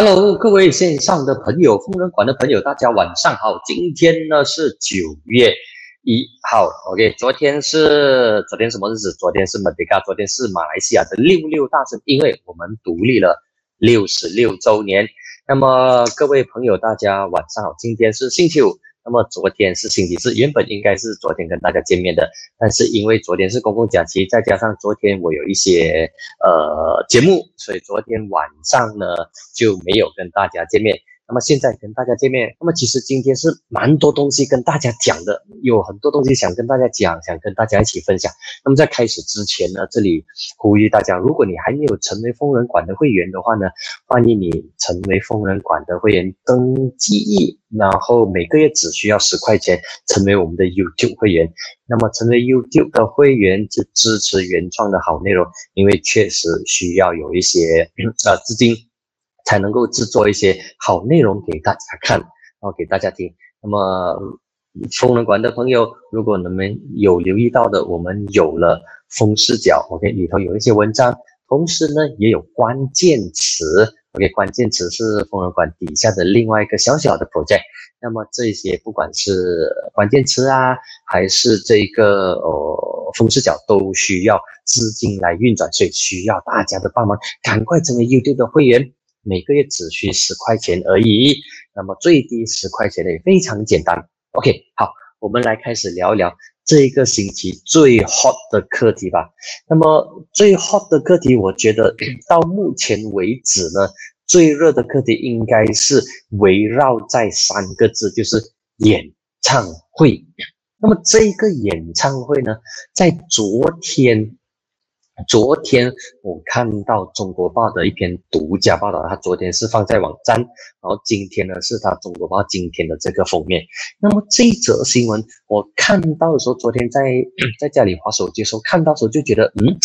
Hello，各位线上的朋友，疯人馆的朋友，大家晚上好。今天呢是九月一号，OK，昨天是昨天什么日子？昨天是马迪卡，昨天是马来西亚的六六大顺，因为我们独立了六十六周年。那么各位朋友，大家晚上好。今天是星期五。那么昨天是星期四，原本应该是昨天跟大家见面的，但是因为昨天是公共假期，再加上昨天我有一些呃节目，所以昨天晚上呢就没有跟大家见面。那么现在跟大家见面，那么其实今天是蛮多东西跟大家讲的，有很多东西想跟大家讲，想跟大家一起分享。那么在开始之前呢，这里呼吁大家，如果你还没有成为疯人馆的会员的话呢，欢迎你成为疯人馆的会员，登记，然后每个月只需要十块钱，成为我们的 YouTube 会员。那么成为 YouTube 的会员，就支持原创的好内容，因为确实需要有一些呃资金。才能够制作一些好内容给大家看，然后给大家听。那么，风人馆的朋友，如果你们有留意到的，我们有了风视角，OK，里头有一些文章，同时呢也有关键词，OK，关键词是风人馆底下的另外一个小小的 project。那么这些不管是关键词啊，还是这个呃风视角，都需要资金来运转，所以需要大家的帮忙，赶快成为 YouTube 的会员。每个月只需十块钱而已，那么最低十块钱的也非常简单。OK，好，我们来开始聊一聊这一个星期最 hot 的课题吧。那么最 hot 的课题，我觉得到目前为止呢，最热的课题应该是围绕在三个字，就是演唱会。那么这个演唱会呢，在昨天。昨天我看到中国报的一篇独家报道，它昨天是放在网站，然后今天呢是它中国报今天的这个封面。那么这则新闻我看到的时候，昨天在在家里划手机的时候看到时候就觉得，嗯，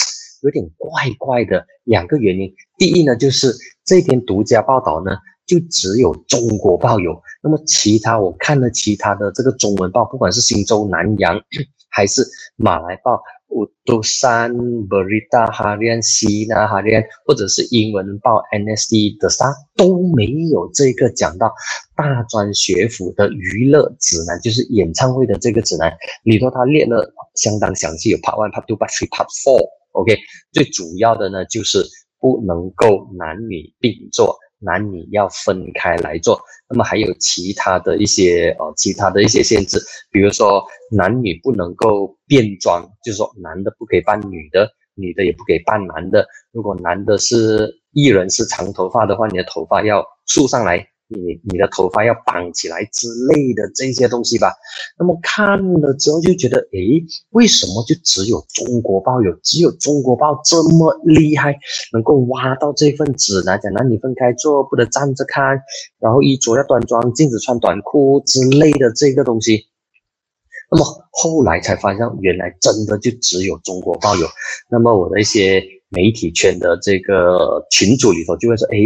有点怪怪的。两个原因，第一呢就是这篇独家报道呢就只有中国报有，那么其他我看了其他的这个中文报，不管是新洲南洋还是马来报。五都山、Berita Harian、Sina Harian，或者是英文报 NSD 的啥都没有这个讲到大专学府的娱乐指南，就是演唱会的这个指南里头，他列了相当详细，有 Part One、Part Two、Part Three、Part Four。OK，最主要的呢就是不能够男女并坐。男女要分开来做，那么还有其他的一些呃，其他的一些限制，比如说男女不能够变装，就是说男的不可以扮女的，女的也不可以扮男的。如果男的是艺人是长头发的话，你的头发要竖上来。你你的头发要绑起来之类的这些东西吧，那么看了之后就觉得，诶，为什么就只有中国报有，只有中国报这么厉害，能够挖到这份指南，讲男女分开坐，不得站着看，然后衣着要端庄，禁止穿短裤之类的这个东西。那么后来才发现，原来真的就只有中国报有。那么我的一些。媒体圈的这个群组里头就会说，哎，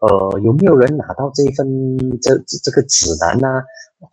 呃，有没有人拿到这份这这个指南呢？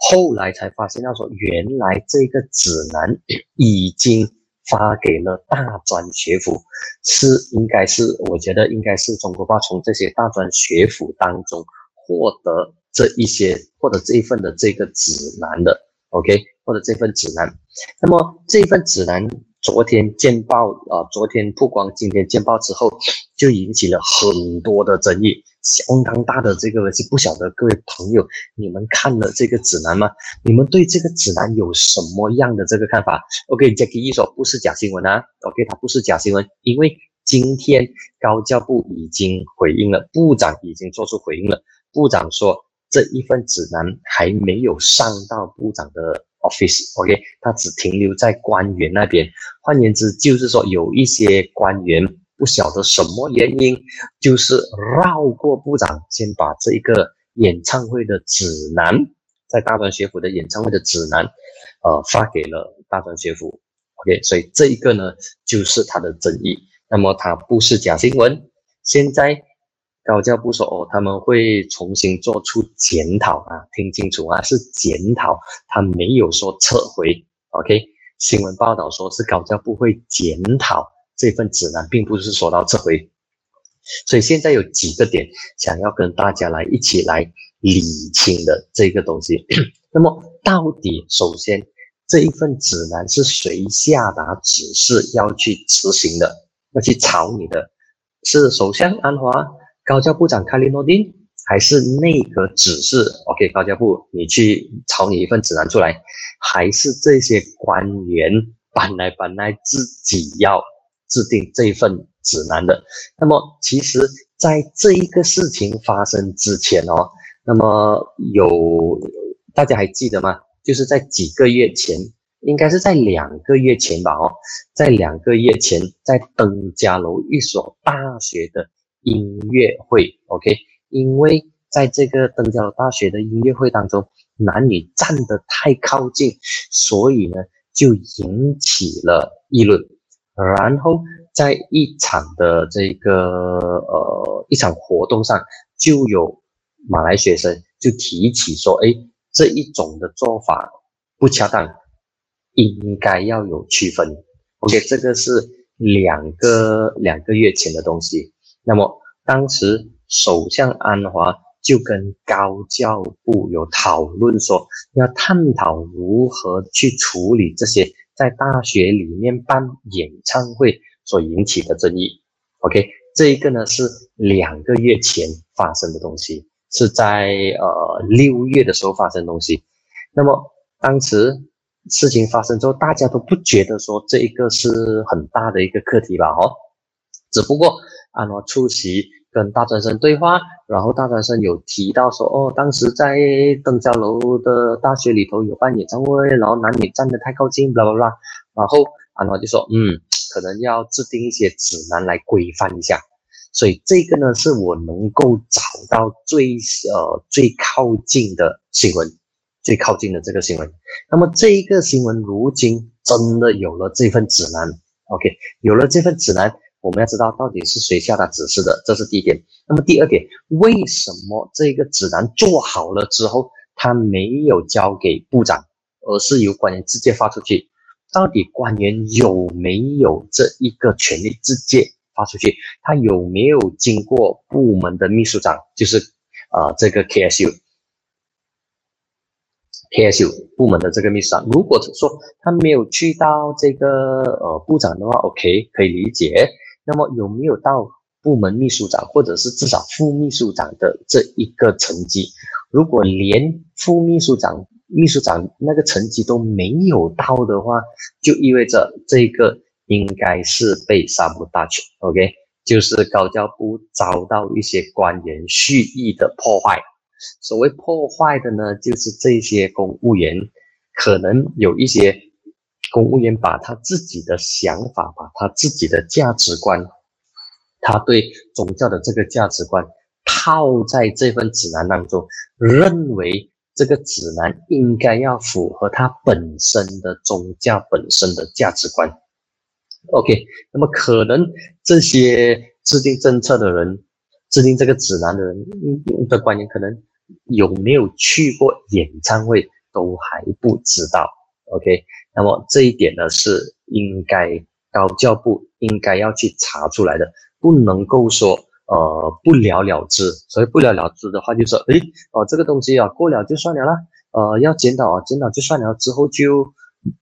后来才发现，到说原来这个指南已经发给了大专学府，是应该是，我觉得应该是中国报从这些大专学府当中获得这一些获得这一份的这个指南的，OK，或者这份指南。那么这份指南。昨天见报啊，昨天曝光，今天见报之后，就引起了很多的争议，相当大的这个问题。不晓得各位朋友，你们看了这个指南吗？你们对这个指南有什么样的这个看法？OK，Jackie 一说不是假新闻啊，OK，它不是假新闻，因为今天高教部已经回应了，部长已经做出回应了，部长说这一份指南还没有上到部长的。Office，OK，它只停留在官员那边。换言之，就是说有一些官员不晓得什么原因，就是绕过部长，先把这一个演唱会的指南，在大专学府的演唱会的指南，呃，发给了大专学府。OK，所以这一个呢，就是它的争议。那么它不是假新闻，现在。高教部说哦，他们会重新做出检讨啊，听清楚啊，是检讨，他没有说撤回。OK，新闻报道说是高教部会检讨这份指南，并不是说到撤回。所以现在有几个点想要跟大家来一起来理清的这个东西。那么到底首先这一份指南是谁下达指示要去执行的，要去炒你的？是首相安华、高教部长卡里诺丁，还是内阁指示？OK，高教部你去草拟一份指南出来，还是这些官员搬来搬来自己要制定这一份指南的？那么其实，在这一个事情发生之前哦，那么有大家还记得吗？就是在几个月前。应该是在两个月前吧，哦，在两个月前，在登嘉楼一所大学的音乐会，OK，因为在这个登嘉楼大学的音乐会当中，男女站得太靠近，所以呢，就引起了议论。然后在一场的这个呃一场活动上，就有马来学生就提起说，哎，这一种的做法不恰当。应该要有区分，OK，这个是两个两个月前的东西。那么当时首相安华就跟高教部有讨论说，要探讨如何去处理这些在大学里面办演唱会所引起的争议。OK，这一个呢是两个月前发生的东西，是在呃六月的时候发生东西。那么当时。事情发生之后，大家都不觉得说这一个是很大的一个课题吧？哦，只不过安诺出席跟大专生对话，然后大专生有提到说，哦，当时在登嘉楼的大学里头有办演唱会，然后男女站得太靠近，巴拉巴拉，然后安诺就说，嗯，可能要制定一些指南来规范一下。所以这个呢，是我能够找到最呃最靠近的新闻。最靠近的这个新闻，那么这一个新闻如今真的有了这份指南，OK，有了这份指南，我们要知道到底是谁下达指示的，这是第一点。那么第二点，为什么这个指南做好了之后，他没有交给部长，而是由官员直接发出去？到底官员有没有这一个权利直接发出去？他有没有经过部门的秘书长，就是啊这个 KSU？KSU 部门的这个秘书长，如果说他没有去到这个呃部长的话，OK 可以理解。那么有没有到部门秘书长，或者是至少副秘书长的这一个层级？如果连副秘书长、秘书长那个层级都没有到的话，就意味着这个应该是被杀不大去。OK，就是高教部遭到一些官员蓄意的破坏。所谓破坏的呢，就是这些公务员可能有一些公务员把他自己的想法，把他自己的价值观，他对宗教的这个价值观套在这份指南当中，认为这个指南应该要符合他本身的宗教本身的价值观。OK，那么可能这些制定政策的人、制定这个指南的人的官员可能。有没有去过演唱会都还不知道，OK？那么这一点呢是应该高教部应该要去查出来的，不能够说呃不了了之。所以不了了之的话，就说诶哦这个东西啊过了就算了啦，呃要检讨啊检讨就算了，之后就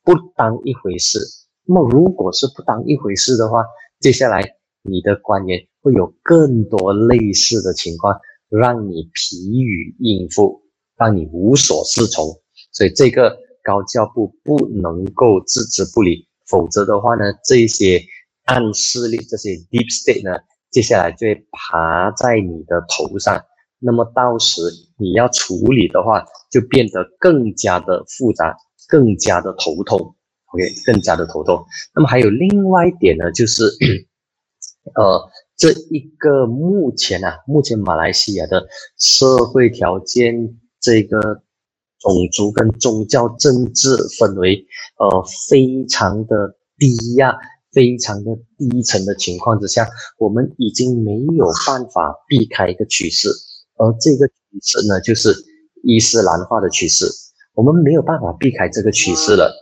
不当一回事。那么如果是不当一回事的话，接下来你的官员会有更多类似的情况。让你疲于应付，让你无所适从，所以这个高教部不能够置之不理，否则的话呢，这些暗势力、这些 deep state 呢，接下来就会爬在你的头上，那么到时你要处理的话，就变得更加的复杂，更加的头痛，OK，更加的头痛。那么还有另外一点呢，就是，呃。这一个目前啊，目前马来西亚的社会条件，这个种族跟宗教政治氛围，呃，非常的低呀，非常的低层的情况之下，我们已经没有办法避开一个趋势，而这个趋势呢，就是伊斯兰化的趋势，我们没有办法避开这个趋势了，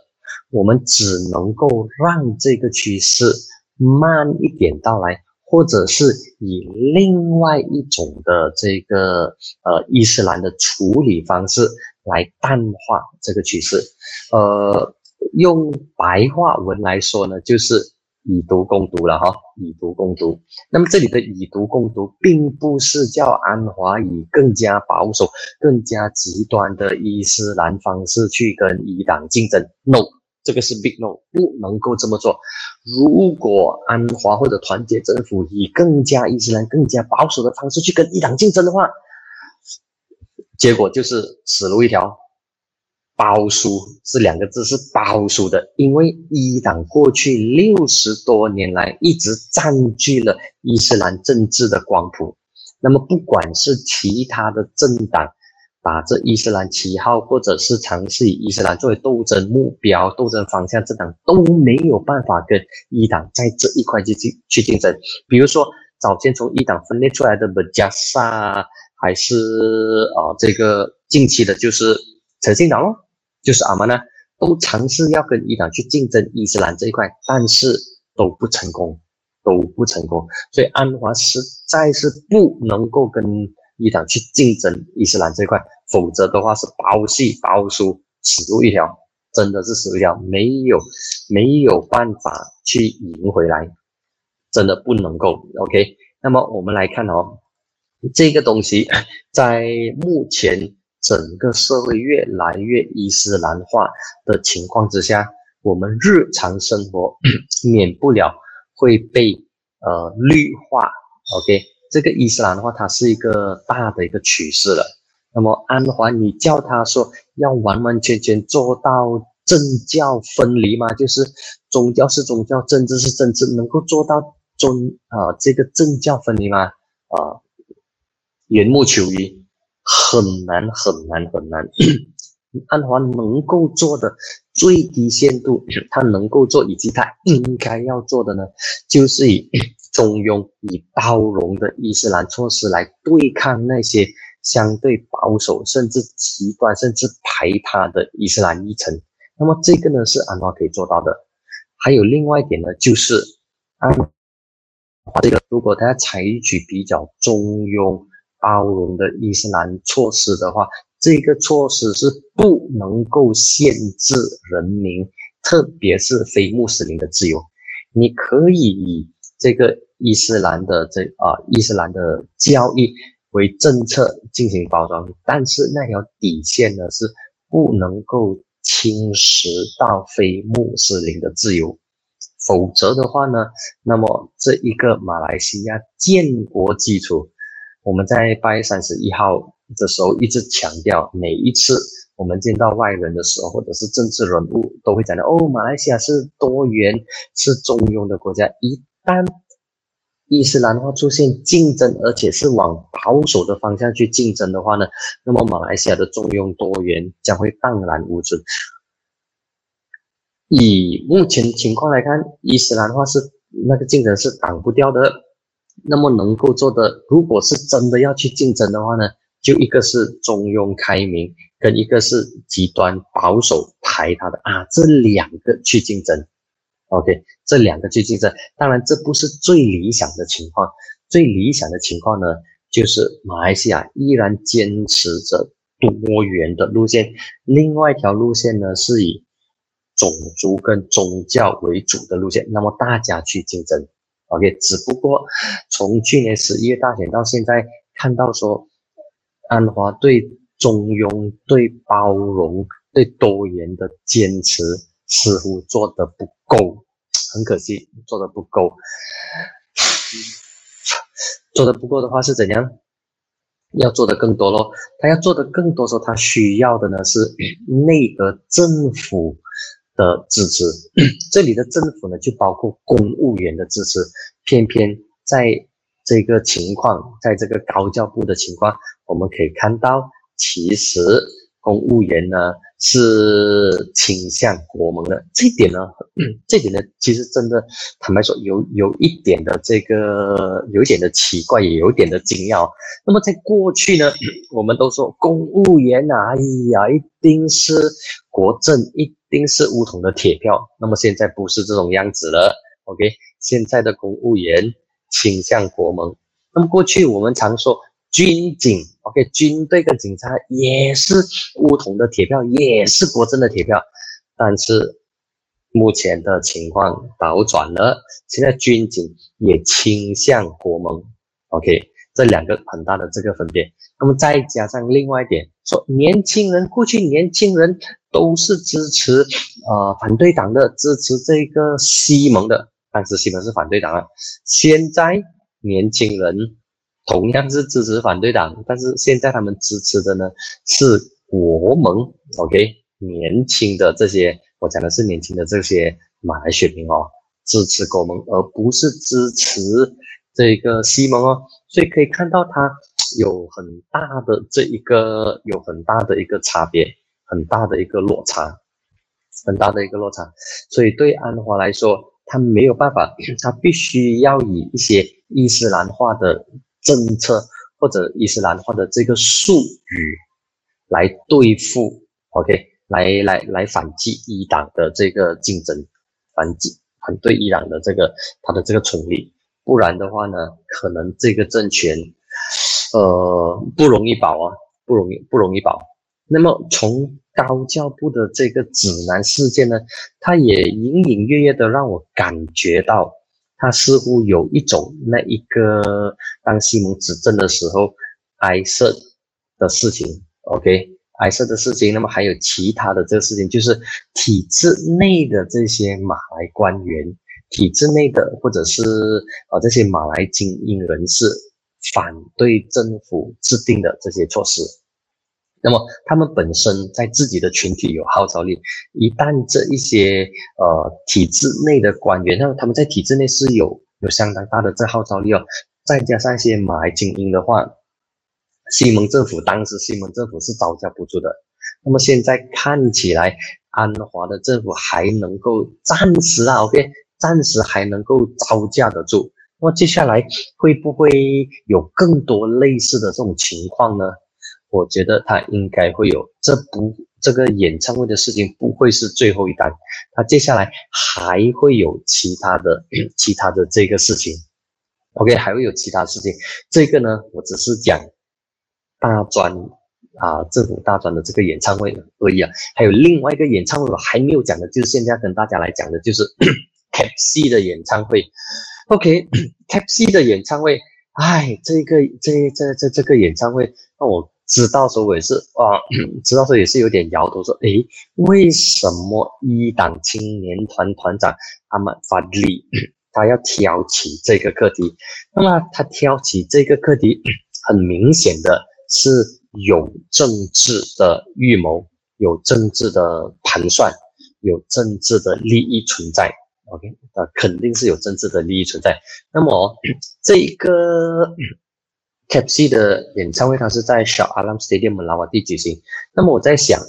我们只能够让这个趋势慢一点到来。或者是以另外一种的这个呃伊斯兰的处理方式来淡化这个趋势，呃，用白话文来说呢，就是以毒攻毒了哈，以毒攻毒。那么这里的以毒攻毒，并不是叫安华以更加保守、更加极端的伊斯兰方式去跟伊党竞争，no。这个是 big no，不能够这么做。如果安华或者团结政府以更加伊斯兰、更加保守的方式去跟伊朗竞争的话，结果就是死路一条，包输是两个字，是包输的。因为伊朗过去六十多年来一直占据了伊斯兰政治的光谱，那么不管是其他的政党。打着伊斯兰旗号，或者是尝试以伊斯兰作为斗争目标、斗争方向，这党都没有办法跟一党在这一块去竞去竞争。比如说，早先从一党分裂出来的本加萨，还是啊这个近期的就是诚信党咯，就是阿曼呢，都尝试要跟伊党去竞争伊斯兰这一块，但是都不成功，都不成功。所以安华实在是不能够跟。伊党去竞争伊斯兰这一块，否则的话是包戏包输，死路一条，真的是死路一条，没有没有办法去赢回来，真的不能够。OK，那么我们来看哦，这个东西在目前整个社会越来越伊斯兰化的情况之下，我们日常生活免不了会被呃绿化。OK。这个伊斯兰的话，它是一个大的一个趋势了。那么安华，你叫他说要完完全全做到政教分离吗？就是宗教是宗教，政治是政治，能够做到宗啊这个政教分离吗？啊，缘木求鱼，很难很难很难。安华能够做的最低限度，他能够做以及他应该要做的呢，就是以。中庸以包容的伊斯兰措施来对抗那些相对保守甚至极端甚至排他的伊斯兰议程，那么这个呢是安华可以做到的。还有另外一点呢，就是安华这个如果他采取比较中庸包容的伊斯兰措施的话，这个措施是不能够限制人民，特别是非穆斯林的自由。你可以以这个。伊斯兰的这啊，伊斯兰的教义为政策进行包装，但是那条底线呢是不能够侵蚀到非穆斯林的自由，否则的话呢，那么这一个马来西亚建国基础，我们在八月三十一号的时候一直强调，每一次我们见到外人的时候，或者是政治人物，都会讲到哦，马来西亚是多元、是中庸的国家，一旦伊斯兰化出现竞争，而且是往保守的方向去竞争的话呢，那么马来西亚的中庸多元将会荡然无存。以目前情况来看，伊斯兰化是那个竞争是挡不掉的。那么能够做的，如果是真的要去竞争的话呢，就一个是中庸开明，跟一个是极端保守排他的啊，这两个去竞争。OK，这两个去竞争，当然这不是最理想的情况。最理想的情况呢，就是马来西亚依然坚持着多元的路线，另外一条路线呢是以种族跟宗教为主的路线。那么大家去竞争，OK，只不过从去年十一月大选到现在，看到说安华对中庸、对包容、对多元的坚持。似乎做的不够，很可惜，做的不够。做的不够的话是怎样？要做的更多咯。他要做的更多时候，他需要的呢是内阁政府的支持。这里的政府呢，就包括公务员的支持。偏偏在这个情况，在这个高教部的情况，我们可以看到，其实公务员呢。是倾向国盟的这一点呢，这点呢，其实真的坦白说，有有一点的这个，有一点的奇怪，也有一点的惊讶。那么在过去呢，我们都说公务员啊，哎呀，一定是国政，一定是乌统的铁票。那么现在不是这种样子了，OK？现在的公务员倾向国盟。那么过去我们常说军警，OK，军队跟警察也是乌统的铁票，也是国政的铁票，但是目前的情况倒转了，现在军警也倾向国盟，OK，这两个很大的这个分别。那么再加上另外一点，说年轻人过去年轻人都是支持呃反对党的，支持这个西蒙的，当时西蒙是反对党啊。现在年轻人同样是支持反对党，但是现在他们支持的呢是国盟，OK，年轻的这些，我讲的是年轻的这些马来选民哦，支持国盟，而不是支持这个西蒙哦，所以可以看到他。有很大的这一个，有很大的一个差别，很大的一个落差，很大的一个落差。所以对安华来说，他没有办法，他必须要以一些伊斯兰化的政策或者伊斯兰化的这个术语来对付，OK，来来来反击伊朗的这个竞争，反击反对伊朗的这个他的这个存立。不然的话呢，可能这个政权。呃，不容易保啊，不容易，不容易保。那么从高教部的这个指南事件呢，它也隐隐约约的让我感觉到，他似乎有一种那一个当西蒙执政的时候挨设的事情，OK，挨设的事情。那么还有其他的这个事情，就是体制内的这些马来官员，体制内的或者是呃这些马来精英人士。反对政府制定的这些措施，那么他们本身在自己的群体有号召力。一旦这一些呃体制内的官员，那他们在体制内是有有相当大的这号召力哦。再加上一些马来精英的话，西蒙政府当时西蒙政府是招架不住的。那么现在看起来，安华的政府还能够暂时啊，OK，暂时还能够招架得住。那么接下来会不会有更多类似的这种情况呢？我觉得他应该会有，这不这个演唱会的事情不会是最后一单，他接下来还会有其他的 其他的这个事情。OK，还会有其他事情。这个呢，我只是讲大专啊，政府大专的这个演唱会而已啊。还有另外一个演唱会我还没有讲的，就是现在跟大家来讲的，就是 Cap C 的演唱会。OK，Cap C 的演唱会，哎，这个这这这这个演唱会，那我知道时候也是啊，知道时候也是有点摇头，说，哎，为什么一党青年团团长阿曼法利他要挑起这个课题？那么他挑起这个课题，很明显的是有政治的预谋，有政治的盘算，有政治的利益存在。OK，那肯定是有政治的利益存在。那么这一个 Cap C 的演唱会，它是在小阿 m Stadium 拉瓦蒂举行。那么我在想，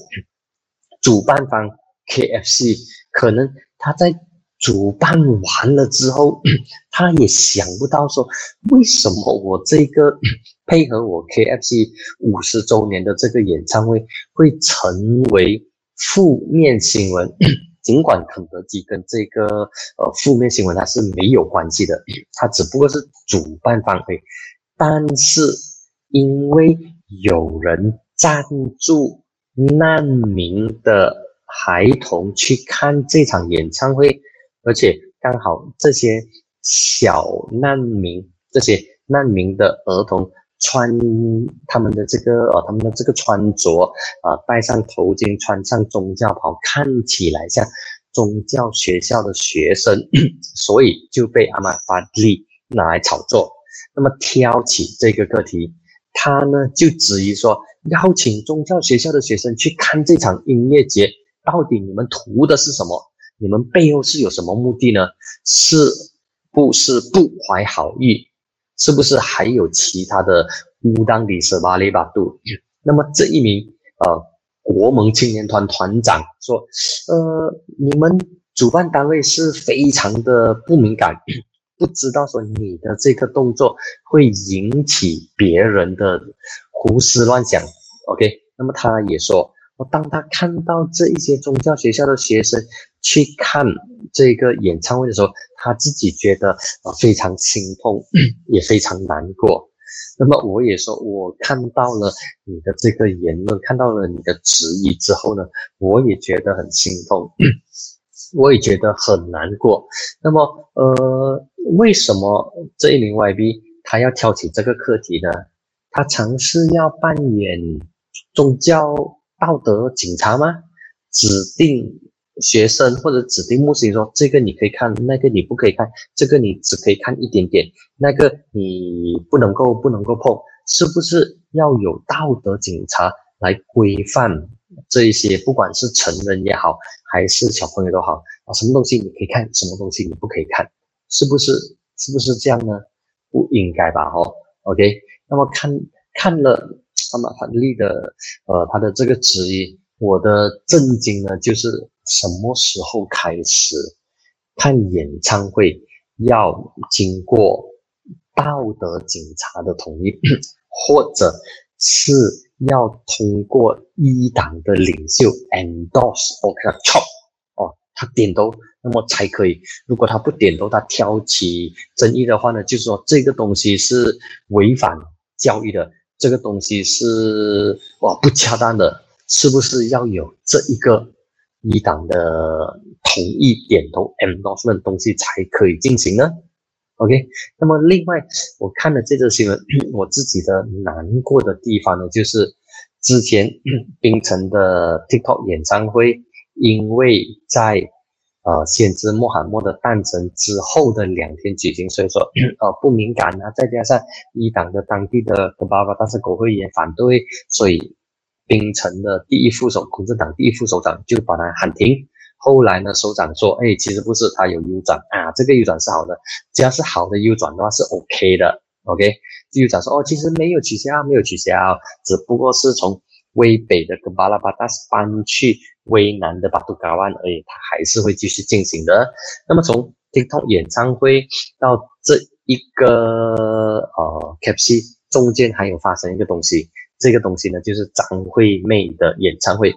主办方 KFC 可能他在主办完了之后，他也想不到说，为什么我这个 配合我 KFC 五十周年的这个演唱会会成为负面新闻。尽管肯德基跟这个呃负面新闻它是没有关系的，它只不过是主办方会，但是因为有人赞助难民的孩童去看这场演唱会，而且刚好这些小难民、这些难民的儿童。穿他们的这个呃，他们的这个穿着啊，戴上头巾，穿上宗教袍，看起来像宗教学校的学生，所以就被阿玛法利拿来炒作。那么挑起这个课题，他呢就质疑说，邀请宗教学校的学生去看这场音乐节，到底你们图的是什么？你们背后是有什么目的呢？是不是不怀好意？是不是还有其他的乌当里斯巴利巴杜？那么这一名呃国盟青年团团长说，呃，你们主办单位是非常的不敏感，不知道说你的这个动作会引起别人的胡思乱想。OK，那么他也说，当他看到这一些宗教学校的学生去看这个演唱会的时候，他自己觉得啊非常心痛，也非常难过。那么我也说，我看到了你的这个言论，看到了你的质疑之后呢，我也觉得很心痛，我也觉得很难过。那么，呃，为什么这一名 YB 他要挑起这个课题呢？他尝试要扮演宗教道德警察吗？指定。学生或者指定牧师说：“这个你可以看，那个你不可以看，这个你只可以看一点点，那个你不能够不能够碰，是不是要有道德警察来规范这一些？不管是成人也好，还是小朋友都好啊，什么东西你可以看，什么东西你不可以看，是不是？是不是这样呢？不应该吧？哦，OK，那么看看了阿马凡利的呃他的这个指引，我的震惊呢就是。”什么时候开始看演唱会要经过道德警察的同意，或者是要通过一党的领袖 endorse，OK，操，哦，他点头，那么才可以。如果他不点头，他挑起争议的话呢，就是说这个东西是违反教育的，这个东西是哇不恰当的，是不是要有这一个？一党的同意点头 endorsement 东西才可以进行呢？OK，那么另外我看了这则新闻，我自己的难过的地方呢，就是之前 槟城的 TikTok 演唱会，因为在呃先知穆罕默德诞辰之后的两天举行，所以说 呃不敏感啊，再加上一党的当地的爸爸，但是国会也反对，所以。槟城的第一副手，共产党第一副首长就把他喊停。后来呢，首长说：“哎，其实不是，他有 U 转啊，这个 U 转是好的，只要是好的 U 转的话是 OK 的。OK，就长说：哦，其实没有取消，没有取消，只不过是从威北的格巴拉巴达斯搬去威南的巴杜嘎湾而已，他还是会继续进行的。那么从 TikTok 演唱会到这一个呃 KFC 中间还有发生一个东西。”这个东西呢，就是张惠妹的演唱会，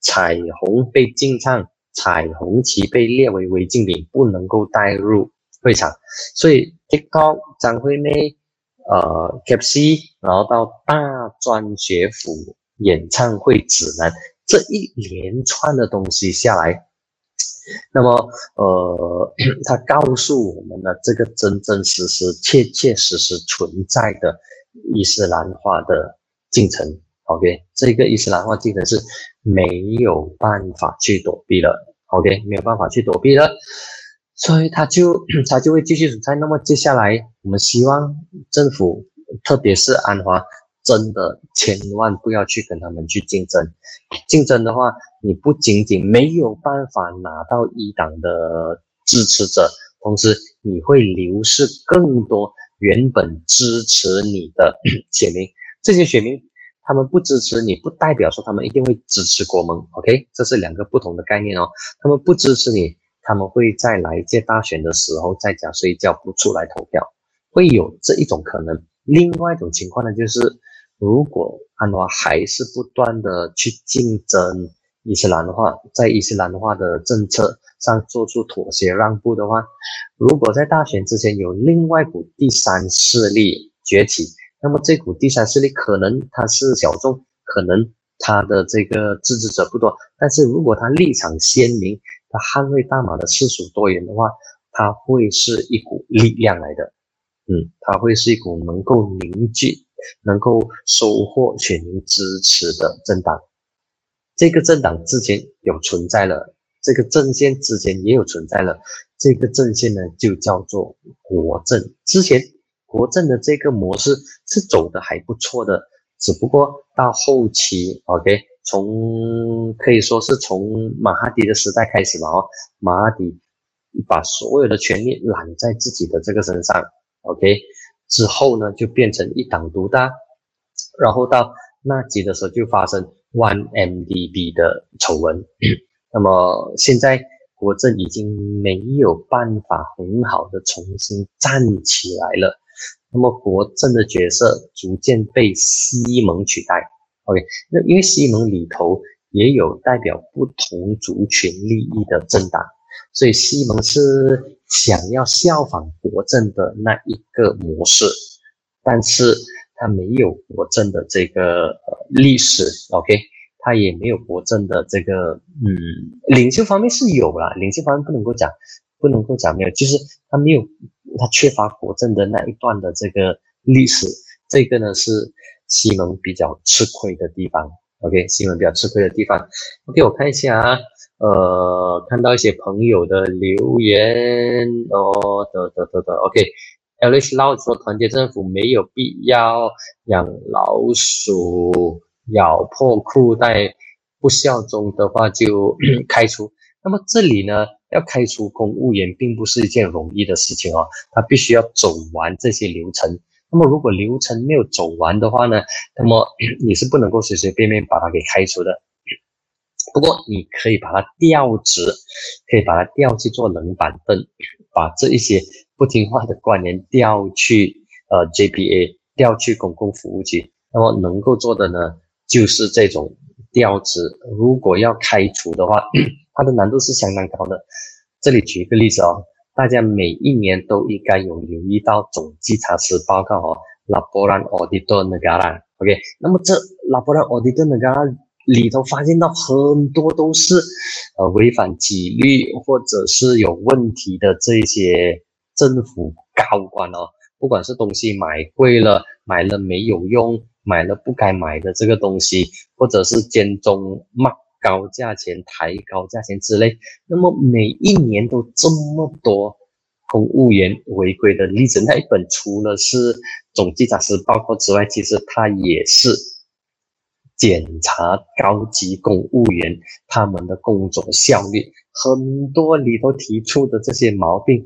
彩虹被禁唱，彩虹旗被列为违禁品，不能够带入会场。所以 TikTok 张惠妹，呃，KFC，然后到大专学府演唱会指南这一连串的东西下来，那么呃，他告诉我们的这个真真实实、切切实实存在的伊斯兰化的。进程，OK，这个伊斯兰化进程是没有办法去躲避了，OK，没有办法去躲避了，所以他就 他就会继续存在。那么接下来，我们希望政府，特别是安华，真的千万不要去跟他们去竞争。竞争的话，你不仅仅没有办法拿到一党的支持者，同时你会流失更多原本支持你的 选民。这些选民，他们不支持你，不代表说他们一定会支持国盟。OK，这是两个不同的概念哦。他们不支持你，他们会在来届大选的时候在家睡觉，不出来投票，会有这一种可能。另外一种情况呢，就是如果安华还是不断的去竞争伊斯兰的话，在伊斯兰的话的政策上做出妥协让步的话，如果在大选之前有另外一股第三势力崛起。那么这股第三势力可能他是小众，可能他的这个支持者不多，但是如果他立场鲜明，他捍卫大马的次数多元的话，他会是一股力量来的，嗯，他会是一股能够凝聚、能够收获选民支持的政党。这个政党之前有存在了，这个阵线之前也有存在了，这个阵线呢就叫做国政，之前。国政的这个模式是走的还不错的，只不过到后期，OK，从可以说是从马哈迪的时代开始嘛，哦，马哈迪把所有的权力揽在自己的这个身上，OK，之后呢就变成一党独大，然后到那集的时候就发生 One MDB 的丑闻，那么现在国政已经没有办法很好的重新站起来了。那么国政的角色逐渐被西蒙取代。OK，那因为西蒙里头也有代表不同族群利益的政党，所以西蒙是想要效仿国政的那一个模式，但是他没有国政的这个呃历史，OK，他也没有国政的这个嗯领袖方面是有啦，领袖方面不能够讲，不能够讲没有，就是他没有他缺乏国政的那一段的这个历史，这个呢是西蒙比较吃亏的地方。OK，西蒙比较吃亏的地方。OK，我看一下啊，呃，看到一些朋友的留言哦，得得得得。OK，Alice Lau 说，团结政府没有必要养老鼠咬破裤带，不效忠的话就 开除。那么这里呢，要开除公务员并不是一件容易的事情哦，他必须要走完这些流程。那么如果流程没有走完的话呢，那么 你是不能够随随便便把他给开除的。不过你可以把他调职，可以把他调去做冷板凳，把这一些不听话的官员调去呃 JPA，调去公共服务局。那么能够做的呢，就是这种调职。如果要开除的话，它的难度是相当高的。这里举一个例子哦。大家每一年都应该有留意到总稽查师报告哦，Laporan Auditor Negara，OK，那么这 Laporan Auditor Negara 里头发现到很多都是呃违反纪律或者是有问题的这些政府高官哦，不管是东西买贵了，买了没有用，买了不该买的这个东西，或者是间中骂。高价钱抬高价钱之类，那么每一年都这么多公务员违规的例子。那一本除了是总稽查师报告之外，其实它也是检查高级公务员他们的工作效率。很多里头提出的这些毛病，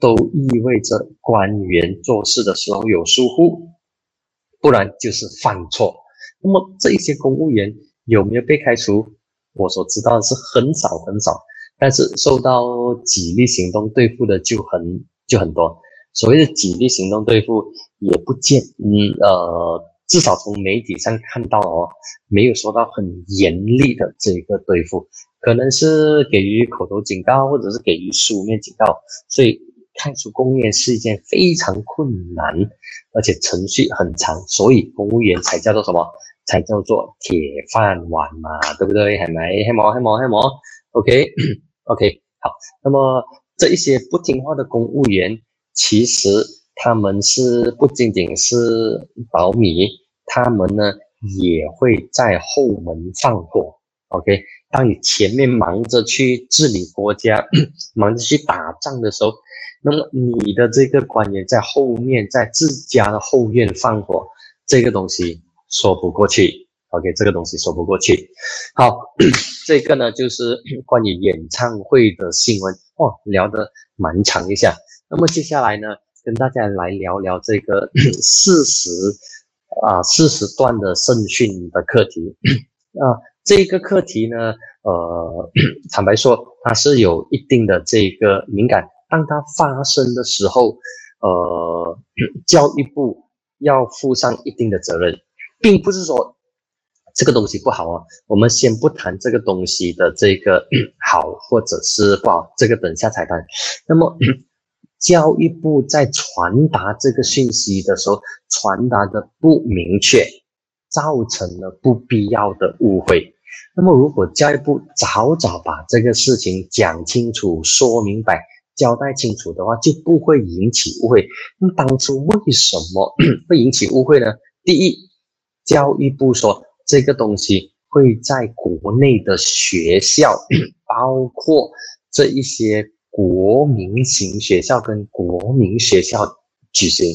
都意味着官员做事的时候有疏忽，不然就是犯错。那么这些公务员有没有被开除？我所知道的是很少很少，但是受到纪律行动对付的就很就很多。所谓的纪律行动对付，也不见，嗯呃，至少从媒体上看到哦，没有说到很严厉的这个对付，可能是给予口头警告，或者是给予书面警告。所以开除公务员是一件非常困难，而且程序很长，所以公务员才叫做什么？才叫做铁饭碗嘛，对不对？系咪？系冇？系冇？系冇？OK，OK，好。那么这一些不听话的公务员，其实他们是不仅仅是保米，他们呢也会在后门放火。OK，当你前面忙着去治理国家，忙着去打仗的时候，那么你的这个官员在后面，在自家的后院放火，这个东西。说不过去，OK，这个东西说不过去。好，这个呢就是 关于演唱会的新闻哦，聊得蛮长一下。那么接下来呢，跟大家来聊聊这个 四十啊四十段的圣训的课题啊。这个课题呢，呃，坦白说，它是有一定的这个敏感。当它发生的时候，呃，教育部要负上一定的责任。并不是说这个东西不好啊，我们先不谈这个东西的这个 好或者是不好，这个等下才谈。那么 教育部在传达这个信息的时候，传达的不明确，造成了不必要的误会。那么如果教育部早早把这个事情讲清楚、说明白、交代清楚的话，就不会引起误会。那当初为什么 会引起误会呢？第一。教育部说，这个东西会在国内的学校，包括这一些国民型学校跟国民学校举行。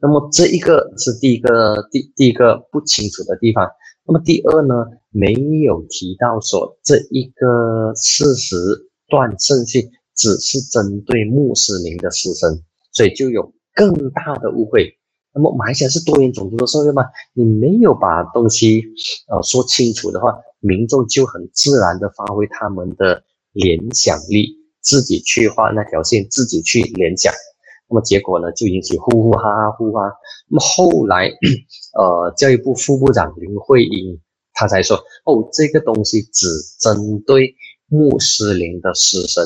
那么这一个是第一个第第一个不清楚的地方。那么第二呢，没有提到说这一个事实段顺序只是针对穆斯林的师生，所以就有更大的误会。那么马来西亚是多元种族的社会吗？你没有把东西呃说清楚的话，民众就很自然的发挥他们的联想力，自己去画那条线，自己去联想。那么结果呢，就引起呼呼哈哈呼哈。那么后来，呃，教育部副部长林慧英他才说哦，这个东西只针对穆斯林的师生，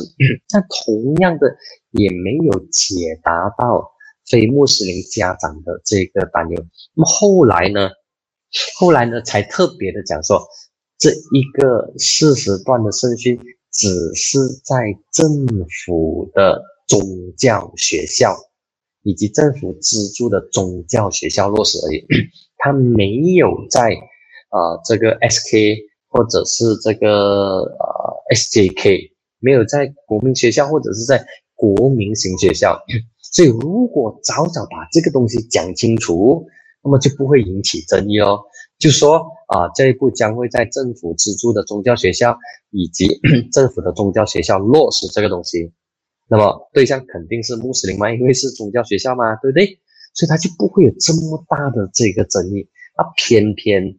但同样的也没有解答到非穆斯林家长的这个担忧。那么后来呢？后来呢，才特别的讲说，这一个四十段的圣训只是在政府的宗教学校以及政府资助的宗教学校落实而已，他没有在呃这个 SK 或者是这个呃 SJK 没有在国民学校或者是在国民型学校，所以如果早早把这个东西讲清楚。那么就不会引起争议哦。就说啊，这一步将会在政府资助的宗教学校以及 政府的宗教学校落实这个东西。那么对象肯定是穆斯林嘛，因为是宗教学校嘛，对不对？所以他就不会有这么大的这个争议。啊，偏偏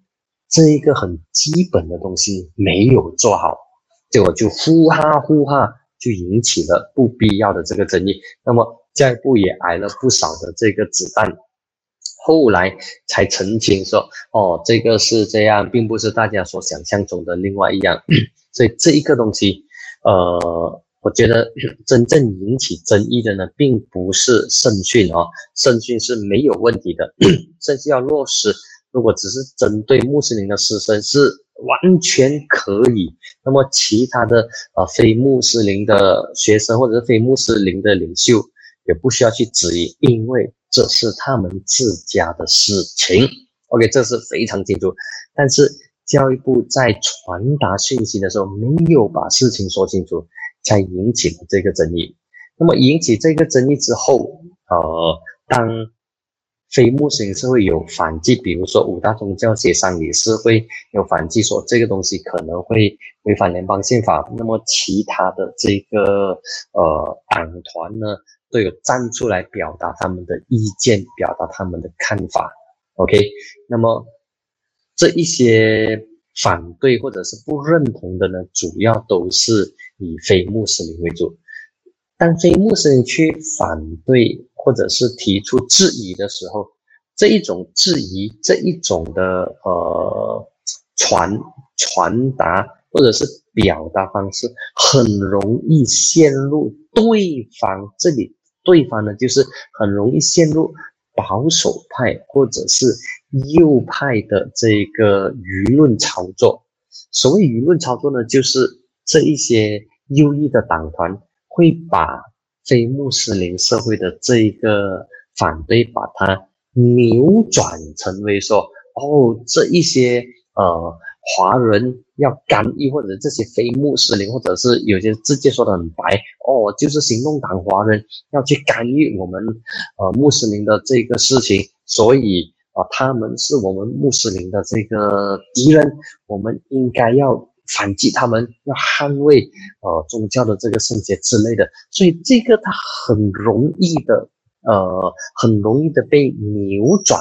这一个很基本的东西没有做好，结果就呼哈呼哈就引起了不必要的这个争议。那么下一步也挨了不少的这个子弹。后来才澄清说，哦，这个是这样，并不是大家所想象中的另外一样。所以这一个东西，呃，我觉得 真正引起争议的呢，并不是圣训哦，圣训是没有问题的，甚至要落实。如果只是针对穆斯林的师生是完全可以，那么其他的呃非穆斯林的学生或者是非穆斯林的领袖也不需要去质疑，因为。这是他们自家的事情，OK，这是非常清楚。但是教育部在传达讯息的时候没有把事情说清楚，才引起了这个争议。那么引起这个争议之后，呃，当非穆斯林社会有反击，比如说五大宗教协商理事会有反击，说这个东西可能会违反联邦宪法。那么其他的这个呃党团呢？都有站出来表达他们的意见，表达他们的看法。OK，那么这一些反对或者是不认同的呢，主要都是以非穆斯林为主。当非穆斯林去反对或者是提出质疑的时候，这一种质疑，这一种的呃传传达或者是表达方式，很容易陷入对方这里。对方呢，就是很容易陷入保守派或者是右派的这个舆论操作。所谓舆论操作呢，就是这一些右翼的党团会把非穆斯林社会的这一个反对，把它扭转成为说，哦，这一些呃。华人要干预，或者这些非穆斯林，或者是有些直接说的很白哦，就是行动党华人要去干预我们呃穆斯林的这个事情，所以啊，他们是我们穆斯林的这个敌人，我们应该要反击他们，要捍卫呃宗教的这个圣洁之类的，所以这个它很容易的呃，很容易的被扭转，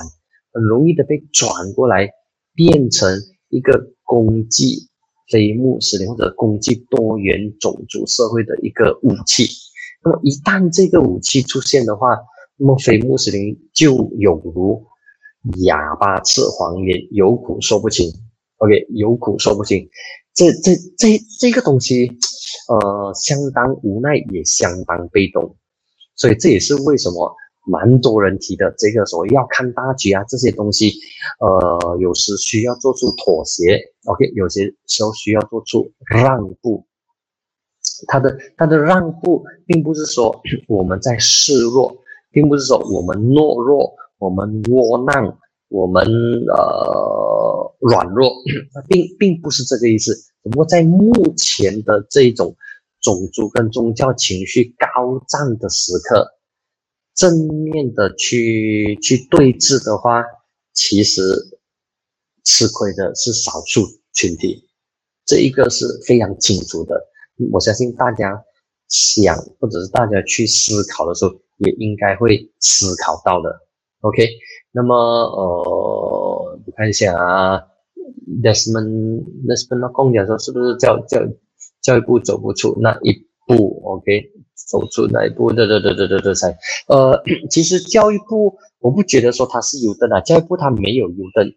很容易的被转过来变成一个。攻击非穆斯林或者攻击多元种族社会的一个武器，那么一旦这个武器出现的话，那么非穆斯林就有如哑巴吃黄连，有苦说不清。OK，有苦说不清，这这这这个东西，呃，相当无奈，也相当被动，所以这也是为什么。蛮多人提的这个所谓要看大局啊，这些东西，呃，有时需要做出妥协，OK，有些时候需要做出让步。他的他的让步，并不是说 我们在示弱，并不是说我们懦弱，我们窝囊，我们呃软弱，并并不是这个意思。只不过在目前的这种种族跟宗教情绪高涨的时刻。正面的去去对峙的话，其实吃亏的是少数群体，这一个是非常清楚的。我相信大家想或者是大家去思考的时候，也应该会思考到的。OK，那么呃，我看一下啊，Desmond，Desmond 那公讲说是不是教教教育部走不出那一步？OK。走出那一步，对对对对对对才，呃，其实教育部我不觉得说它是优等啊，教育部它没有优等，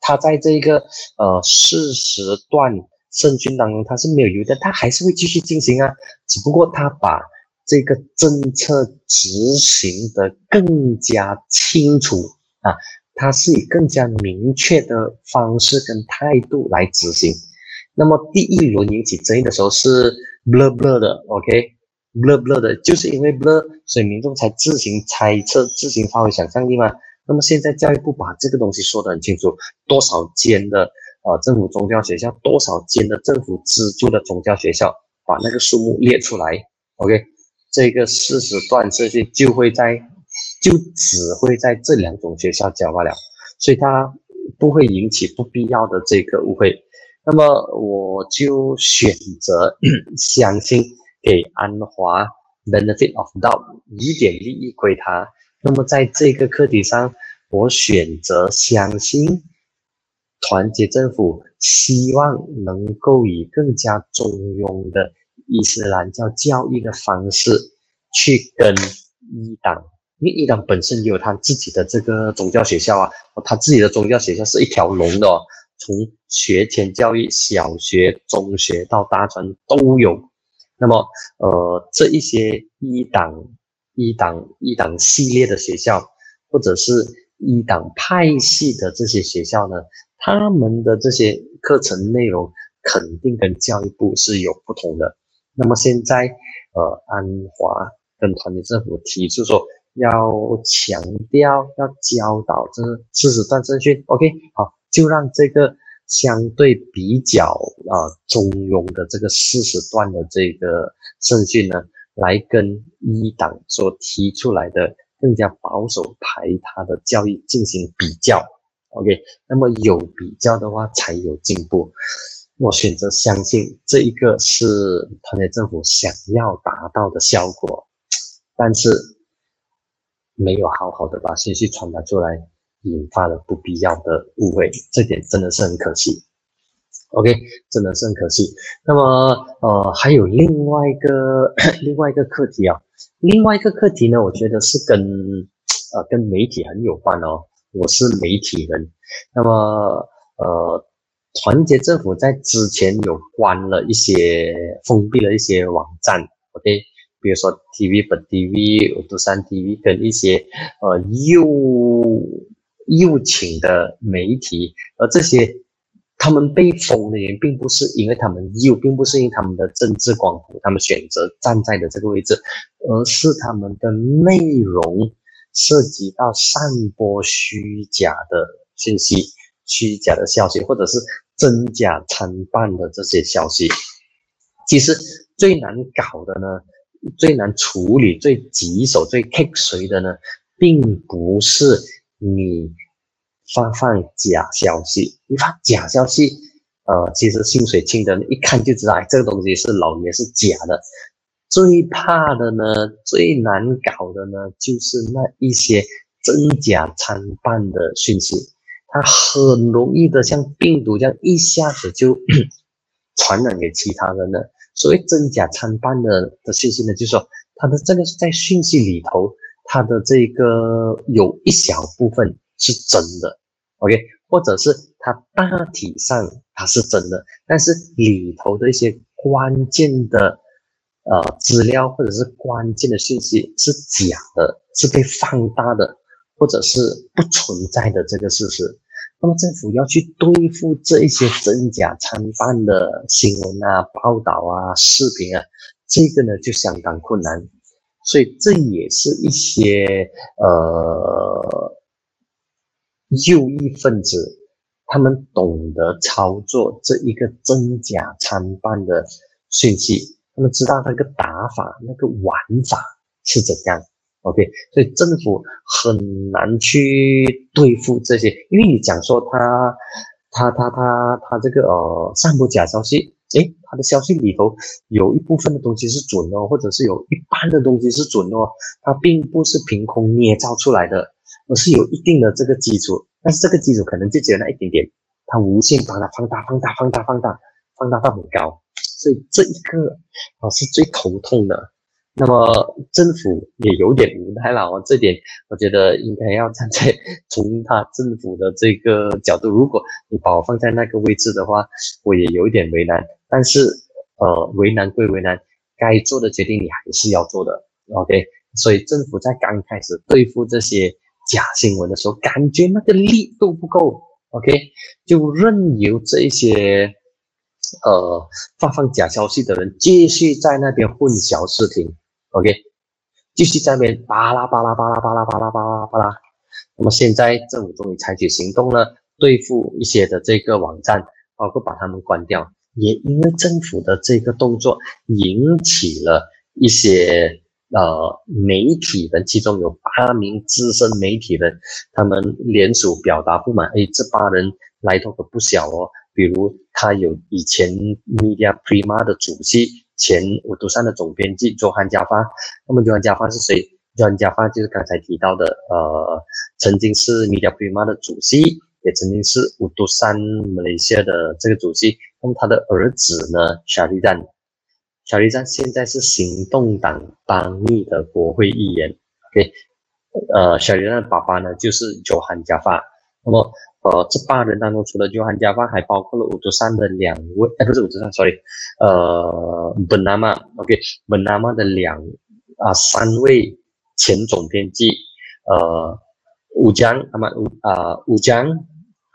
它在这个呃事实段圣训当中它是没有优等，它还是会继续进行啊，只不过它把这个政策执行的更加清楚啊，它是以更加明确的方式跟态度来执行。那么第一轮引起争议的时候是 blur blur 的，OK blur 的，就是因为 blur，所以民众才自行猜测、自行发挥想象力嘛。那么现在教育部把这个东西说得很清楚，多少间的呃政府宗教学校，多少间的政府资助的宗教学校，把那个数目列出来，OK，这个事实断这些就会在，就只会在这两种学校教罢了，所以它不会引起不必要的这个误会。那么我就选择 相信给安华 benefit of doubt，一点利益归他。那么在这个课题上，我选择相信团结政府，希望能够以更加中庸的伊斯兰教教育的方式去跟一党，因为一党本身也有他自己的这个宗教学校啊，他自己的宗教学校是一条龙的。哦。从学前教育，小学、中学到大专都有。那么，呃，这一些一党、一党、一党系列的学校，或者是一党派系的这些学校呢，他们的这些课程内容肯定跟教育部是有不同的。那么现在，呃，安华跟团结政府提出说，要强调要教导这知识断正训。OK，好。就让这个相对比较啊中庸的这个四十段的这个圣训呢，来跟一党所提出来的更加保守排他的教育进行比较。OK，那么有比较的话才有进步。我选择相信这一个是团结政府想要达到的效果，但是没有好好的把信息传达出来。引发了不必要的误会，这点真的是很可惜。OK，真的是很可惜。那么，呃，还有另外一个 另外一个课题啊，另外一个课题呢，我觉得是跟呃跟媒体很有关哦。我是媒体人，那么呃，团结政府在之前有关了一些封闭了一些网站，OK，比如说 TV 本 TV、独山 TV 跟一些呃又。请的媒体，而这些他们被封的原因，并不是因为他们又，并不是因为他们的政治光谱，他们选择站在的这个位置，而是他们的内容涉及到散播虚假的信息、虚假的消息，或者是真假参半的这些消息。其实最难搞的呢，最难处理、最棘手、最棘谁的呢，并不是。你发放假消息，你发假消息，呃，其实心水清的一看就知道，哎，这个东西是老爷是假的。最怕的呢，最难搞的呢，就是那一些真假参半的讯息，它很容易的像病毒这样一下子就 传染给其他人了。所谓真假参半的的信息呢，就是说它的这个在讯息里头。它的这个有一小部分是真的，OK，或者是它大体上它是真的，但是里头的一些关键的呃资料或者是关键的信息是假的，是被放大的，或者是不存在的这个事实。那么政府要去对付这一些真假参半的新闻啊、报道啊、视频啊，这个呢就相当困难。所以这也是一些呃右翼分子，他们懂得操作这一个真假参半的讯息，他们知道那个打法、那个玩法是怎样。OK，所以政府很难去对付这些，因为你讲说他、他、他、他、他这个呃散布假消息。诶，他的消息里头有一部分的东西是准的，或者是有一半的东西是准的，它并不是凭空捏造出来的，而是有一定的这个基础。但是这个基础可能就只有那一点点，它无限把它放大、放大、放大、放大、放大到很高。所以这一个啊是最头痛的。那么政府也有点无奈了哦，这点我觉得应该要站在从他政府的这个角度，如果你把我放在那个位置的话，我也有一点为难。但是呃，为难归为难，该做的决定你还是要做的，OK。所以政府在刚开始对付这些假新闻的时候，感觉那个力度不够，OK，就任由这些。呃，发放假消息的人继续在那边混淆视听，OK，继续在那边巴拉巴拉巴拉巴拉巴拉巴拉巴拉。那么现在政府终于采取行动了，对付一些的这个网站，包括把他们关掉。也因为政府的这个动作，引起了一些呃媒体人，其中有八名资深媒体人，他们联署表达不满。哎，这八人来头可不小哦。比如他有以前 Media Prima 的主席，前五都山的总编辑周汉加发。那么周汉加发是谁？周汉加发就是刚才提到的，呃，曾经是 Media Prima 的主席，也曾经是五都山马来西亚的这个主席。那么他的儿子呢，小利赞，小利赞现在是行动党邦密的国会议员。OK，呃，小利赞的爸爸呢，就是周汉加发。那么呃，这八人当中，除了约翰加发，还包括了五都山的两位，哎，不是五都山，sorry，呃，本纳玛，OK，本纳玛的两啊三位前总编辑，呃，吴江，那么吴啊吴江，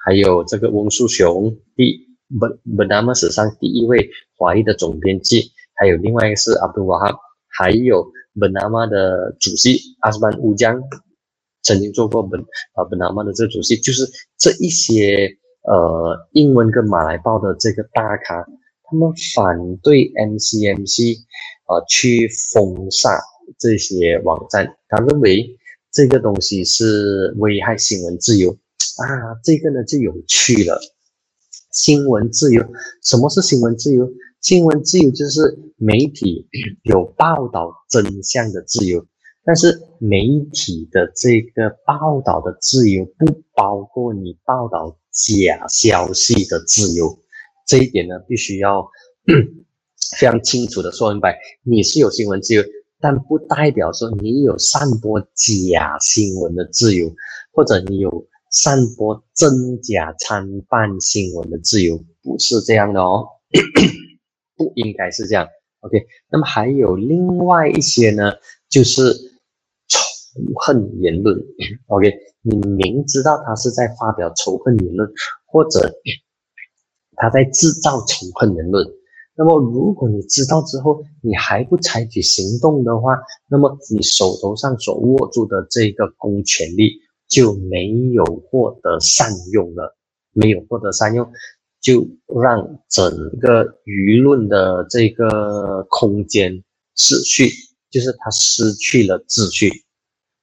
还有这个翁树雄，第本本纳玛史上第一位华裔的总编辑，还有另外一个是阿布瓦哈，还有本纳玛的主席阿斯班乌江。曾经做过本啊本拿曼的这个主席，就是这一些呃英文跟马来报的这个大咖，他们反对 MCMC 啊去封杀这些网站，他认为这个东西是危害新闻自由啊，这个呢就有趣了。新闻自由，什么是新闻自由？新闻自由就是媒体有报道真相的自由。但是媒体的这个报道的自由不包括你报道假消息的自由，这一点呢必须要 非常清楚的说明白。你是有新闻自由，但不代表说你有散播假新闻的自由，或者你有散播真假参半新闻的自由，不是这样的哦，不应该是这样。OK，那么还有另外一些呢，就是。仇恨言论，OK，你明知道他是在发表仇恨言论，或者 他在制造仇恨言论，那么如果你知道之后，你还不采取行动的话，那么你手头上所握住的这个公权力就没有获得善用了，没有获得善用，就让整个舆论的这个空间失去，就是他失去了秩序。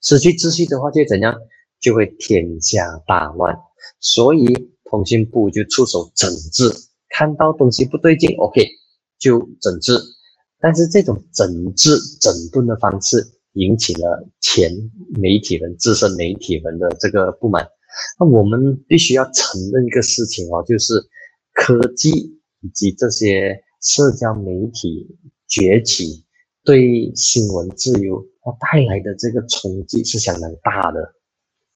失去秩序的话，就怎样？就会天下大乱。所以通信部就出手整治，看到东西不对劲，OK，就整治。但是这种整治、整顿的方式，引起了前媒体人、资深媒体人的这个不满。那我们必须要承认一个事情哦，就是科技以及这些社交媒体崛起。对新闻自由，它带来的这个冲击是相当大的，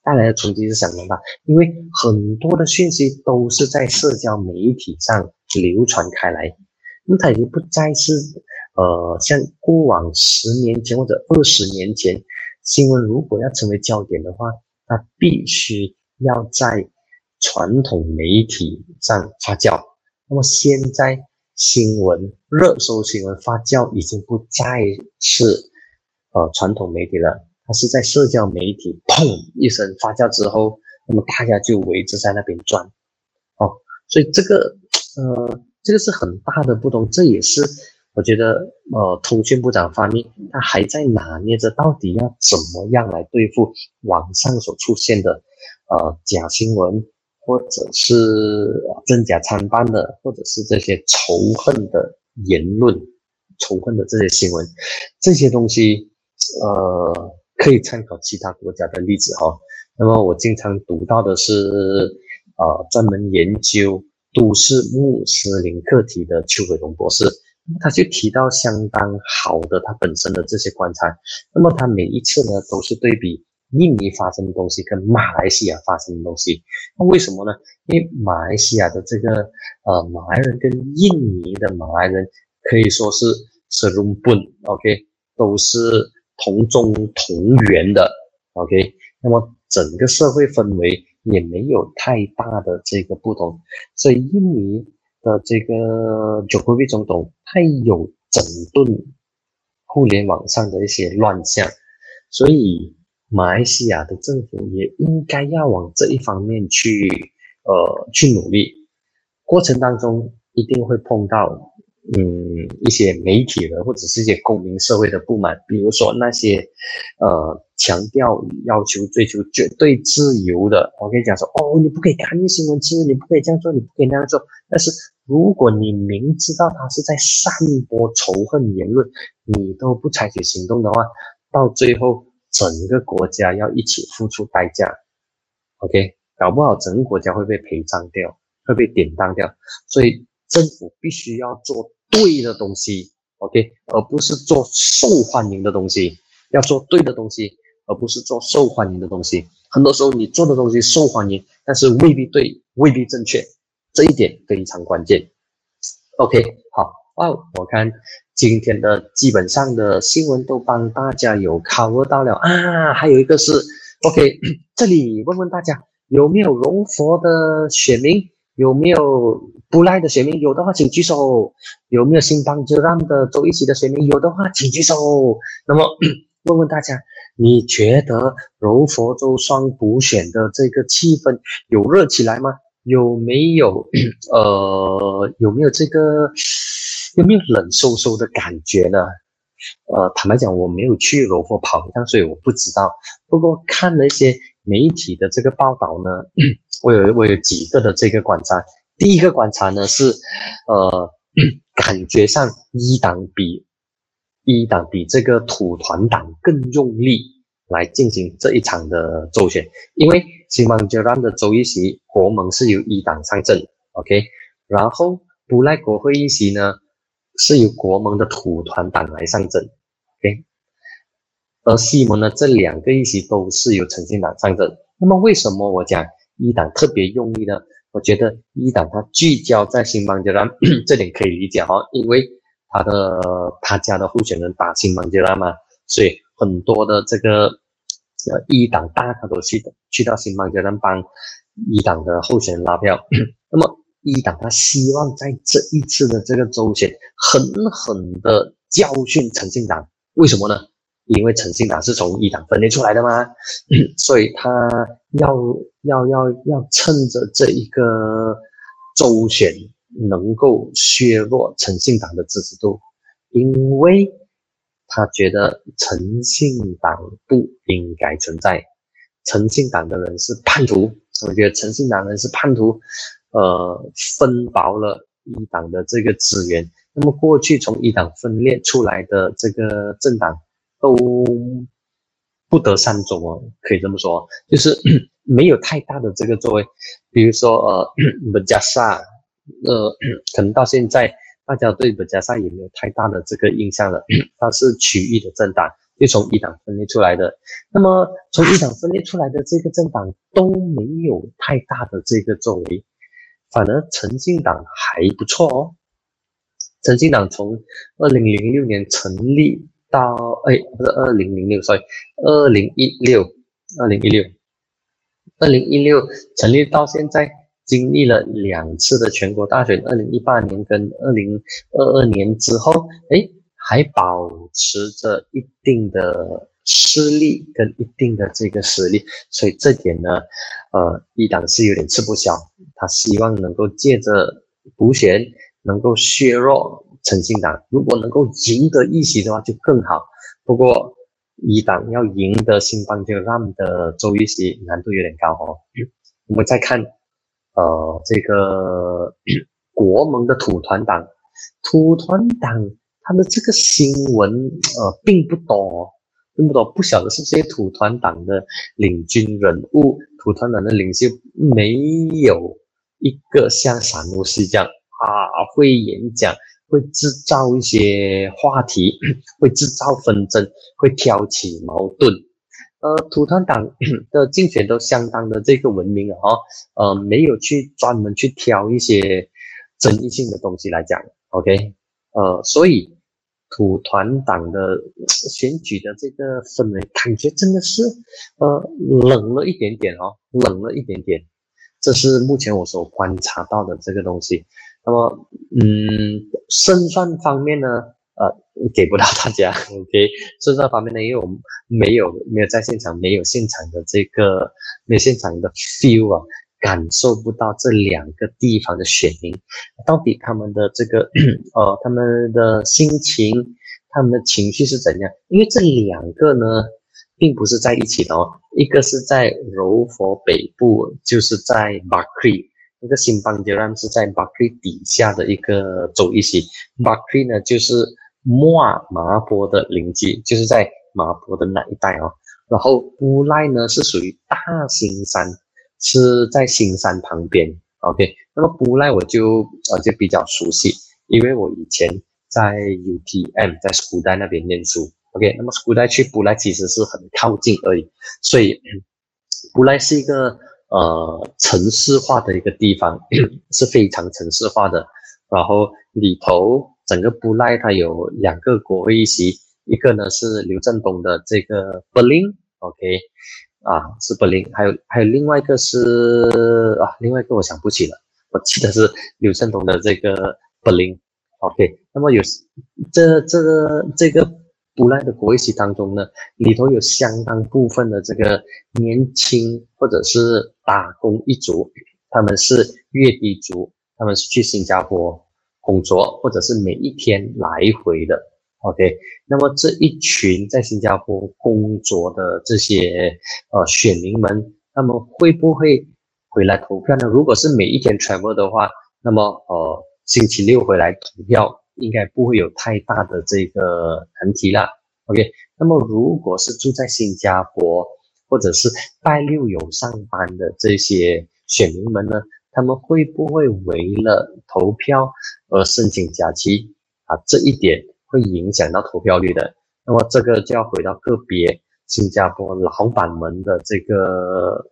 带来的冲击是相当大，因为很多的讯息都是在社交媒体上流传开来，那它已经不再是呃像过往十年前或者二十年前，新闻如果要成为焦点的话，它必须要在传统媒体上发酵，那么现在。新闻热搜新闻发酵已经不再是呃传统媒体了，它是在社交媒体砰一声发酵之后，那么大家就围着在那边转，哦，所以这个呃这个是很大的不同，这也是我觉得呃通讯部长方面他还在拿捏着到底要怎么样来对付网上所出现的呃假新闻。或者是真假参半的，或者是这些仇恨的言论、仇恨的这些新闻，这些东西，呃，可以参考其他国家的例子哈。那么我经常读到的是，呃，专门研究都市穆斯林课题的邱伟龙博士，他就提到相当好的他本身的这些观察。那么他每一次呢，都是对比印尼发生的东西跟马来西亚发生的东西。那为什么呢？因为马来西亚的这个呃马来人跟印尼的马来人可以说是是 rumbun OK，都是同宗同源的 OK。那么整个社会氛围也没有太大的这个不同，所以印尼的这个佐科维总统他有整顿互联网上的一些乱象，所以马来西亚的政府也应该要往这一方面去呃去努力，过程当中一定会碰到。嗯，一些媒体人或者是一些公民社会的不满，比如说那些，呃，强调要求追求绝对自由的，我跟你讲说，哦，你不可以看新闻，其实你不可以这样做，你不可以那样做。但是如果你明知道他是在散播仇恨言论，你都不采取行动的话，到最后整个国家要一起付出代价。OK，搞不好整个国家会被陪葬掉，会被典当掉。所以政府必须要做。对的东西，OK，而不是做受欢迎的东西。要做对的东西，而不是做受欢迎的东西。很多时候你做的东西受欢迎，但是未必对，未必正确，这一点非常关键。OK，好哦，我看今天的基本上的新闻都帮大家有 cover 到了啊。还有一个是 OK，这里问问大家有没有荣佛的选民？有没有不赖的选民？有的话请举手。有没有新邦之让的周一起的选民？有的话请举手。那么 问问大家，你觉得柔佛州双补选的这个气氛有热起来吗？有没有 呃有没有这个有没有冷飕飕的感觉呢？呃，坦白讲，我没有去柔佛跑一趟，所以我不知道。不过看了一些媒体的这个报道呢。我有我有几个的这个观察，第一个观察呢是，呃，感觉上一党比一党比这个土团党更用力来进行这一场的周选，因为新邦吉兰的州议席国盟是由一党上阵，OK，然后布赖国会议席呢是由国盟的土团党来上阵，OK，而西蒙呢这两个议席都是由诚信党上阵，那么为什么我讲？一党特别用力呢，我觉得一党它聚焦在新邦吉拉，这点可以理解哈，因为他的他家的候选人打新邦吉拉嘛，所以很多的这个呃一党大他都去去到新邦吉拉帮一党的候选人拉票。那么一党他希望在这一次的这个周选狠狠的教训诚信党，为什么呢？因为诚信党是从一党分裂出来的嘛，所以他要要要要趁着这一个周选，能够削弱诚信党的支持度，因为他觉得诚信党不应该存在，诚信党的人是叛徒，我觉得诚信党人是叛徒，呃，分薄了一党的这个资源，那么过去从一党分裂出来的这个政党。都不得善终哦，可以这么说，就是 没有太大的这个作为。比如说，呃，本加萨，呃，可能到现在大家对本加萨也没有太大的这个印象了。它是区域的政党，又从一党分裂出来的。那么，从一党分裂出来的这个政党都没有太大的这个作为，反而诚信党还不错哦。诚信党从二零零六年成立。到哎，不是二零零六，所以二零一六，二零一六，二零一六成立到现在，经历了两次的全国大选，二零一八年跟二零二二年之后，哎，还保持着一定的势力跟一定的这个实力，所以这点呢，呃，一党是有点吃不消，他希望能够借着补选能够削弱。诚信党如果能够赢得一席的话就更好，不过一党要赢得新邦就让的州一席难度有点高哦。我们再看，呃，这个国盟的土团党，土团党他的这个新闻呃并不多，并不多，不晓得是这些土团党的领军人物，土团党的领袖没有一个像散务师这样啊会演讲。会制造一些话题，会制造纷争，会挑起矛盾。呃，土团党 的竞选都相当的这个文明啊，呃，没有去专门去挑一些争议性的东西来讲，OK，呃，所以土团党的选举的这个氛围感觉真的是呃冷了一点点哦，冷了一点点，这是目前我所观察到的这个东西。那么，嗯，胜算方面呢？呃，给不到大家。OK，所以这方面呢，因为我们没有没有在现场，没有现场的这个没有现场的 feel 啊，感受不到这两个地方的选民到底他们的这个 呃他们的心情，他们的情绪是怎样？因为这两个呢，并不是在一起的哦，一个是在柔佛北部，就是在 Bakri。那个新邦杰兰是在巴克底下的一个州一些，巴克呢就是莫尔麻坡的邻居，就是在麻坡的那一带哦。然后布赖呢是属于大兴山，是在新山旁边。OK，那么布赖我就呃就比较熟悉，因为我以前在 UTM 在古代那边念书。OK，那么古代去布赖其实是很靠近而已，所以 布赖是一个。呃，城市化的一个地方 是非常城市化的，然后里头整个布赖它有两个国会议席，一个呢是刘振东的这个 Berlin，OK，啊是 Berlin，还有还有另外一个是啊另外一个我想不起了，我记得是刘振东的这个 Berlin，OK，那么有这这这个。布赖的国会议席当中呢，里头有相当部分的这个年轻或者是打工一族，他们是月底族，他们是去新加坡工作，或者是每一天来回的。OK，那么这一群在新加坡工作的这些呃选民们，那么会不会回来投票呢？如果是每一天 travel 的话，那么呃星期六回来投票。应该不会有太大的这个难题啦。OK，那么如果是住在新加坡或者是拜六有上班的这些选民们呢，他们会不会为了投票而申请假期啊？这一点会影响到投票率的。那么这个就要回到个别新加坡老板们的这个。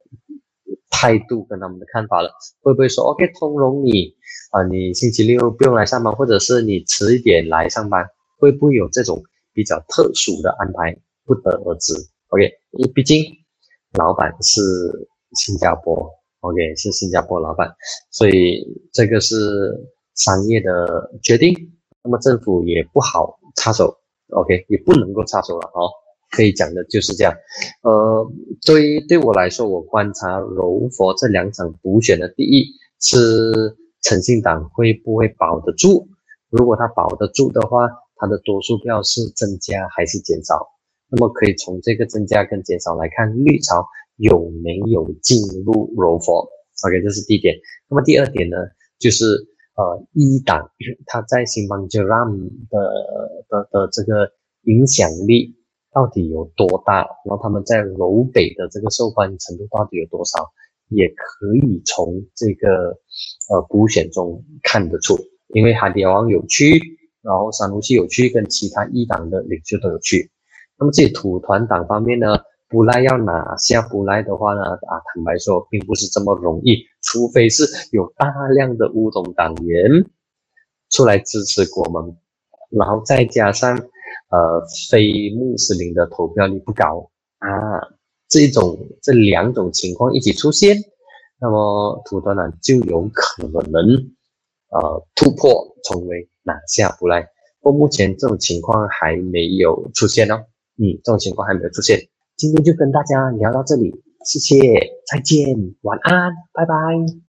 态度跟他们的看法了，会不会说 OK 通融你啊？你星期六不用来上班，或者是你迟一点来上班，会不会有这种比较特殊的安排？不得而知。OK，因为毕竟老板是新加坡，OK 是新加坡老板，所以这个是商业的决定，那么政府也不好插手，OK 也不能够插手了哦。可以讲的就是这样，呃，对于对我来说，我观察柔佛这两场补选的第一是诚信党会不会保得住？如果他保得住的话，他的多数票是增加还是减少？那么可以从这个增加跟减少来看，绿潮有没有进入柔佛？OK，这是第一点。那么第二点呢，就是呃，一党他 在新邦杰拉姆的的的这个影响力。到底有多大？然后他们在柔北的这个受欢迎程度到底有多少？也可以从这个呃补选中看得出，因为海底王有去，然后三卢西有去，跟其他一党的领袖都有去。那么这土团党方面呢，不赖要拿下不赖的话呢，啊，坦白说并不是这么容易，除非是有大量的乌东党员出来支持国盟，然后再加上。呃，非穆斯林的投票率不高啊，这种这两种情况一起出现，那么土团党就有可能呃突破重围拿下不来。不过目前这种情况还没有出现哦，嗯，这种情况还没有出现。今天就跟大家聊到这里，谢谢，再见，晚安，拜拜。